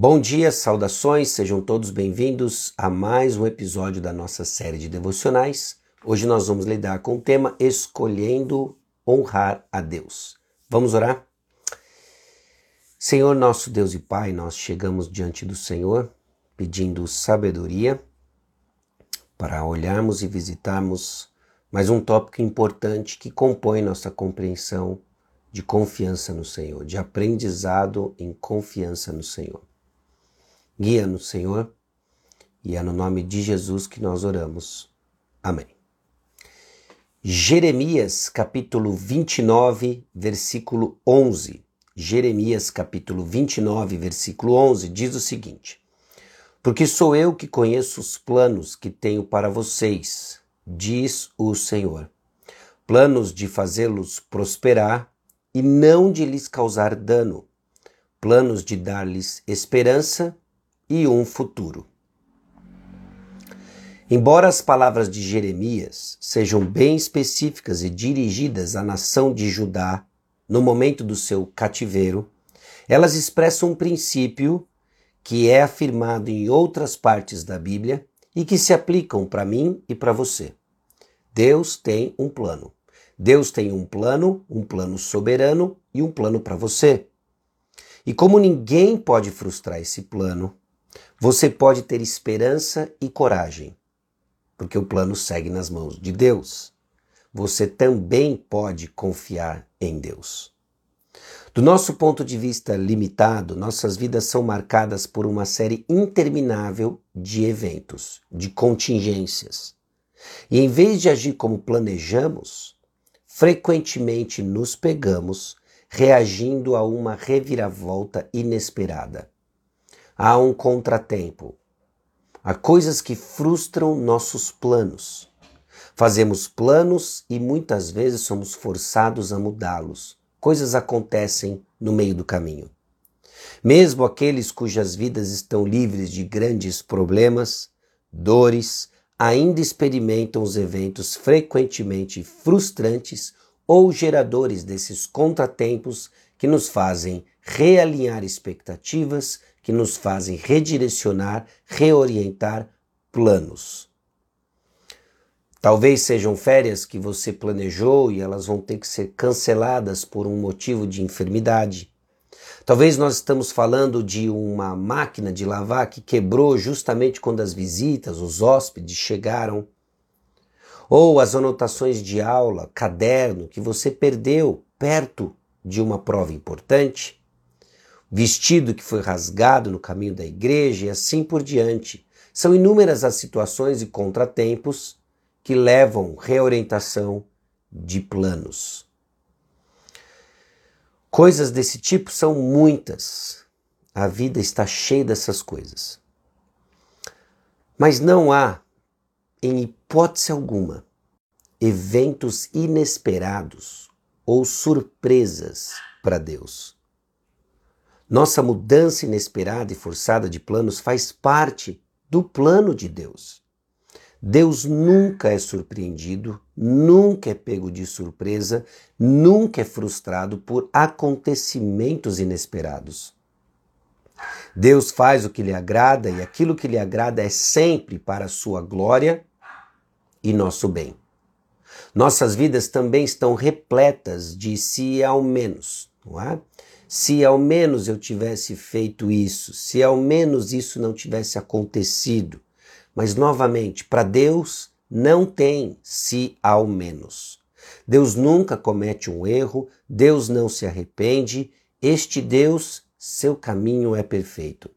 Bom dia, saudações, sejam todos bem-vindos a mais um episódio da nossa série de devocionais. Hoje nós vamos lidar com o tema Escolhendo honrar a Deus. Vamos orar? Senhor, nosso Deus e Pai, nós chegamos diante do Senhor pedindo sabedoria para olharmos e visitarmos mais um tópico importante que compõe nossa compreensão de confiança no Senhor, de aprendizado em confiança no Senhor. Guia-nos, Senhor, e é no nome de Jesus que nós oramos. Amém. Jeremias capítulo 29, versículo 11. Jeremias capítulo 29, versículo 11 diz o seguinte: Porque sou eu que conheço os planos que tenho para vocês, diz o Senhor. Planos de fazê-los prosperar e não de lhes causar dano, planos de dar-lhes esperança e um futuro. Embora as palavras de Jeremias sejam bem específicas e dirigidas à nação de Judá no momento do seu cativeiro, elas expressam um princípio que é afirmado em outras partes da Bíblia e que se aplicam para mim e para você. Deus tem um plano. Deus tem um plano, um plano soberano e um plano para você. E como ninguém pode frustrar esse plano, você pode ter esperança e coragem, porque o plano segue nas mãos de Deus. Você também pode confiar em Deus. Do nosso ponto de vista limitado, nossas vidas são marcadas por uma série interminável de eventos, de contingências. E em vez de agir como planejamos, frequentemente nos pegamos reagindo a uma reviravolta inesperada há um contratempo. Há coisas que frustram nossos planos. Fazemos planos e muitas vezes somos forçados a mudá-los. Coisas acontecem no meio do caminho. Mesmo aqueles cujas vidas estão livres de grandes problemas, dores, ainda experimentam os eventos frequentemente frustrantes ou geradores desses contratempos que nos fazem realinhar expectativas que nos fazem redirecionar, reorientar planos. Talvez sejam férias que você planejou e elas vão ter que ser canceladas por um motivo de enfermidade. Talvez nós estamos falando de uma máquina de lavar que quebrou justamente quando as visitas, os hóspedes chegaram. Ou as anotações de aula, caderno que você perdeu perto de uma prova importante vestido que foi rasgado no caminho da igreja e assim por diante. São inúmeras as situações e contratempos que levam reorientação de planos. Coisas desse tipo são muitas. A vida está cheia dessas coisas. Mas não há, em hipótese alguma, eventos inesperados ou surpresas para Deus. Nossa mudança inesperada e forçada de planos faz parte do plano de Deus. Deus nunca é surpreendido, nunca é pego de surpresa, nunca é frustrado por acontecimentos inesperados. Deus faz o que lhe agrada e aquilo que lhe agrada é sempre para a sua glória e nosso bem. Nossas vidas também estão repletas de se ao menos, não é? Se ao menos eu tivesse feito isso, se ao menos isso não tivesse acontecido. Mas novamente, para Deus não tem se ao menos. Deus nunca comete um erro, Deus não se arrepende, este Deus, seu caminho é perfeito.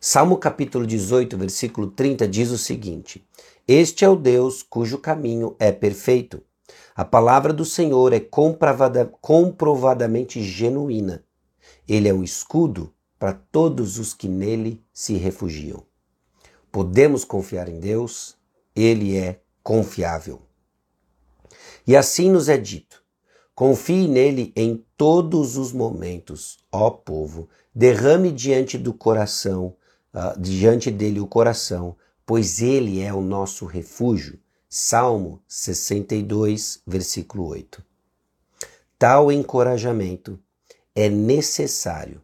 Salmo capítulo 18, versículo 30 diz o seguinte: Este é o Deus cujo caminho é perfeito. A palavra do Senhor é comprovada, comprovadamente genuína. Ele é o escudo para todos os que nele se refugiam. Podemos confiar em Deus, ele é confiável. E assim nos é dito: confie nele em todos os momentos, ó povo, derrame diante do coração, uh, diante dele o coração, pois ele é o nosso refúgio. Salmo 62, versículo 8. Tal encorajamento é necessário,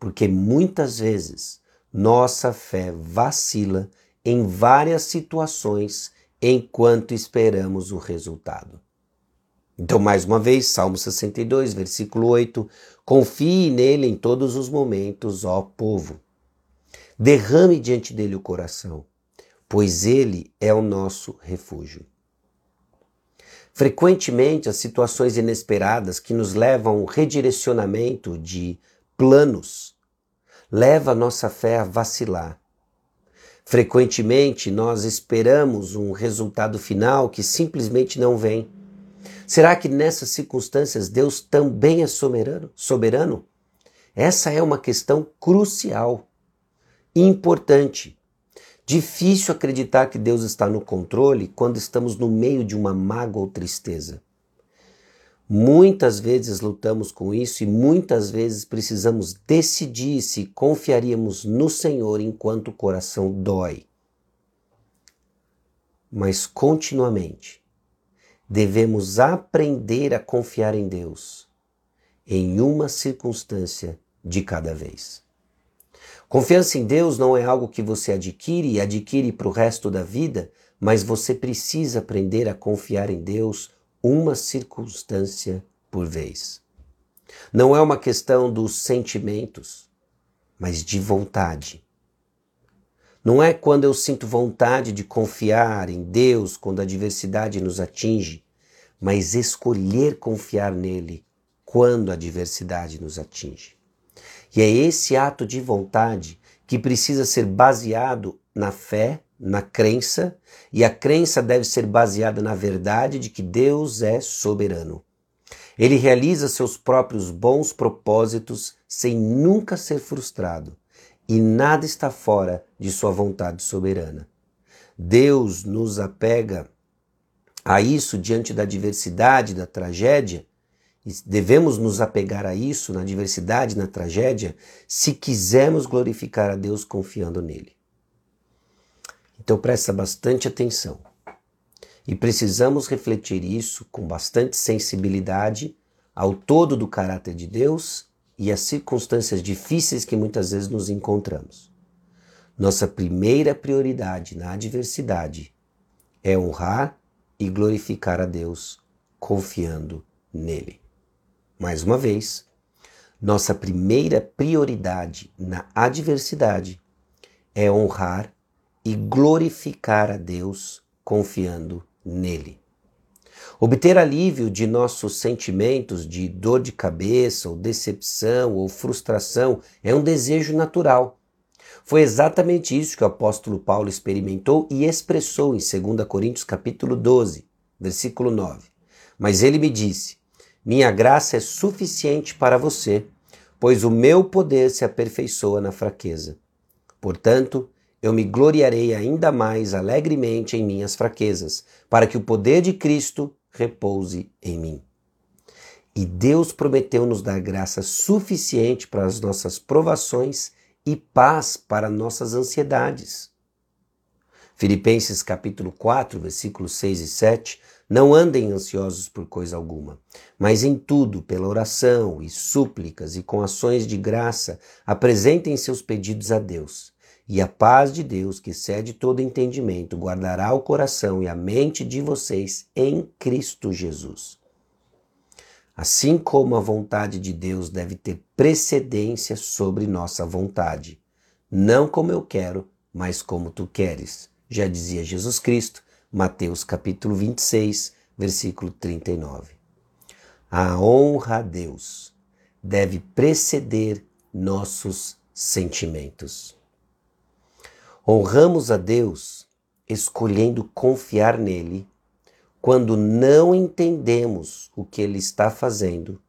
porque muitas vezes nossa fé vacila em várias situações enquanto esperamos o resultado. Então, mais uma vez, Salmo 62, versículo 8: Confie nele em todos os momentos, ó povo. Derrame diante dele o coração, pois ele é o nosso refúgio. Frequentemente, as situações inesperadas que nos levam a um redirecionamento de planos leva a nossa fé a vacilar. Frequentemente, nós esperamos um resultado final que simplesmente não vem. Será que nessas circunstâncias Deus também é soberano? soberano? Essa é uma questão crucial, importante. Difícil acreditar que Deus está no controle quando estamos no meio de uma mágoa ou tristeza. Muitas vezes lutamos com isso e muitas vezes precisamos decidir se confiaríamos no Senhor enquanto o coração dói. Mas continuamente devemos aprender a confiar em Deus em uma circunstância de cada vez. Confiança em Deus não é algo que você adquire e adquire para o resto da vida, mas você precisa aprender a confiar em Deus uma circunstância por vez. Não é uma questão dos sentimentos, mas de vontade. Não é quando eu sinto vontade de confiar em Deus quando a adversidade nos atinge, mas escolher confiar nele quando a adversidade nos atinge. E é esse ato de vontade que precisa ser baseado na fé, na crença, e a crença deve ser baseada na verdade de que Deus é soberano. Ele realiza seus próprios bons propósitos sem nunca ser frustrado, e nada está fora de sua vontade soberana. Deus nos apega a isso diante da diversidade, da tragédia, devemos nos apegar a isso na adversidade, na tragédia, se quisermos glorificar a Deus confiando nele. Então presta bastante atenção. E precisamos refletir isso com bastante sensibilidade ao todo do caráter de Deus e às circunstâncias difíceis que muitas vezes nos encontramos. Nossa primeira prioridade na adversidade é honrar e glorificar a Deus confiando nele. Mais uma vez, nossa primeira prioridade na adversidade é honrar e glorificar a Deus confiando nele. Obter alívio de nossos sentimentos de dor de cabeça, ou decepção, ou frustração é um desejo natural. Foi exatamente isso que o apóstolo Paulo experimentou e expressou em 2 Coríntios capítulo 12, versículo 9. Mas ele me disse: minha graça é suficiente para você, pois o meu poder se aperfeiçoa na fraqueza. Portanto, eu me gloriarei ainda mais alegremente em minhas fraquezas, para que o poder de Cristo repouse em mim. E Deus prometeu nos dar graça suficiente para as nossas provações e paz para nossas ansiedades. Filipenses capítulo 4, versículos 6 e 7 não andem ansiosos por coisa alguma, mas em tudo, pela oração e súplicas e com ações de graça, apresentem seus pedidos a Deus. E a paz de Deus, que excede todo entendimento, guardará o coração e a mente de vocês em Cristo Jesus. Assim como a vontade de Deus deve ter precedência sobre nossa vontade, não como eu quero, mas como tu queres, já dizia Jesus Cristo Mateus capítulo 26, versículo 39. A honra a Deus deve preceder nossos sentimentos. Honramos a Deus escolhendo confiar nele quando não entendemos o que ele está fazendo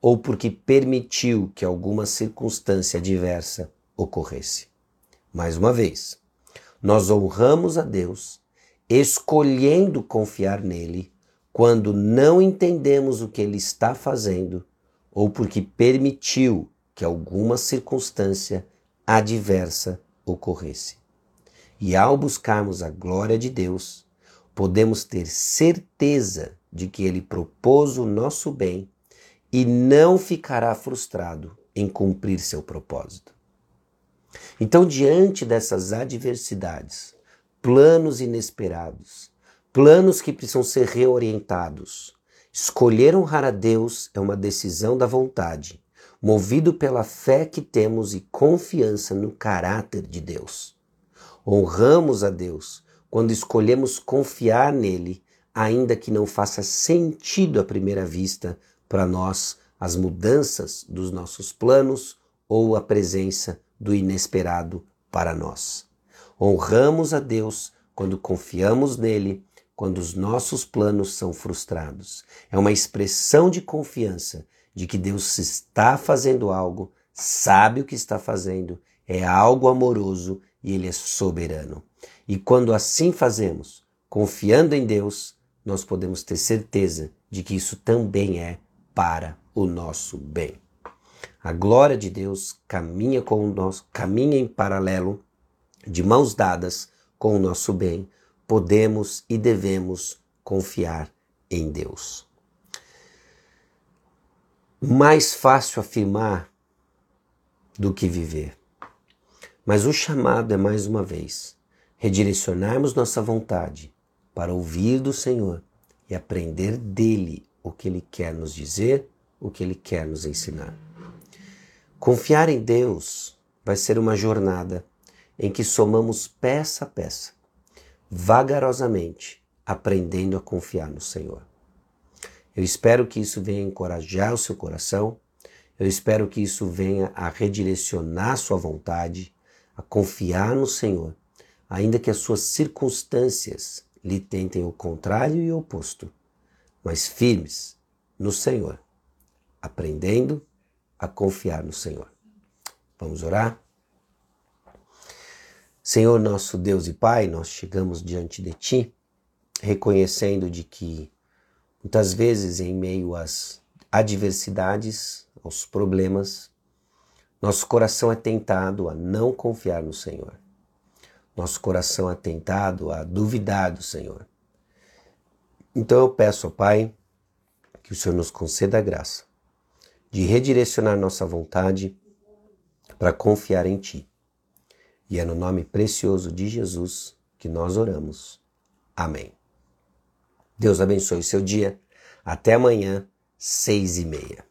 ou porque permitiu que alguma circunstância adversa ocorresse. Mais uma vez, nós honramos a Deus escolhendo confiar nele quando não entendemos o que ele está fazendo ou porque permitiu que alguma circunstância adversa ocorresse. E ao buscarmos a glória de Deus, podemos ter certeza de que ele propôs o nosso bem e não ficará frustrado em cumprir seu propósito. Então, diante dessas adversidades, planos inesperados, planos que precisam ser reorientados, escolher honrar a Deus é uma decisão da vontade, movido pela fé que temos e confiança no caráter de Deus. Honramos a Deus quando escolhemos confiar nele, ainda que não faça sentido à primeira vista para nós as mudanças dos nossos planos ou a presença do inesperado para nós. Honramos a Deus quando confiamos nele, quando os nossos planos são frustrados. É uma expressão de confiança de que Deus está fazendo algo, sabe o que está fazendo, é algo amoroso e ele é soberano. E quando assim fazemos, confiando em Deus, nós podemos ter certeza de que isso também é para o nosso bem. A glória de Deus caminha com nós, caminha em paralelo, de mãos dadas com o nosso bem. Podemos e devemos confiar em Deus. Mais fácil afirmar do que viver. Mas o chamado é mais uma vez redirecionarmos nossa vontade para ouvir do Senhor e aprender dele o que ele quer nos dizer, o que ele quer nos ensinar. Confiar em Deus vai ser uma jornada em que somamos peça a peça, vagarosamente, aprendendo a confiar no Senhor. Eu espero que isso venha encorajar o seu coração, eu espero que isso venha a redirecionar sua vontade, a confiar no Senhor, ainda que as suas circunstâncias lhe tentem o contrário e o oposto, mas firmes no Senhor, aprendendo a confiar no Senhor. Vamos orar? Senhor nosso Deus e Pai, nós chegamos diante de Ti, reconhecendo de que muitas vezes em meio às adversidades, aos problemas, nosso coração é tentado a não confiar no Senhor. Nosso coração é tentado a duvidar do Senhor. Então eu peço Pai que o Senhor nos conceda a graça de redirecionar nossa vontade para confiar em Ti. E é no nome precioso de Jesus que nós oramos. Amém. Deus abençoe o seu dia. Até amanhã, seis e meia.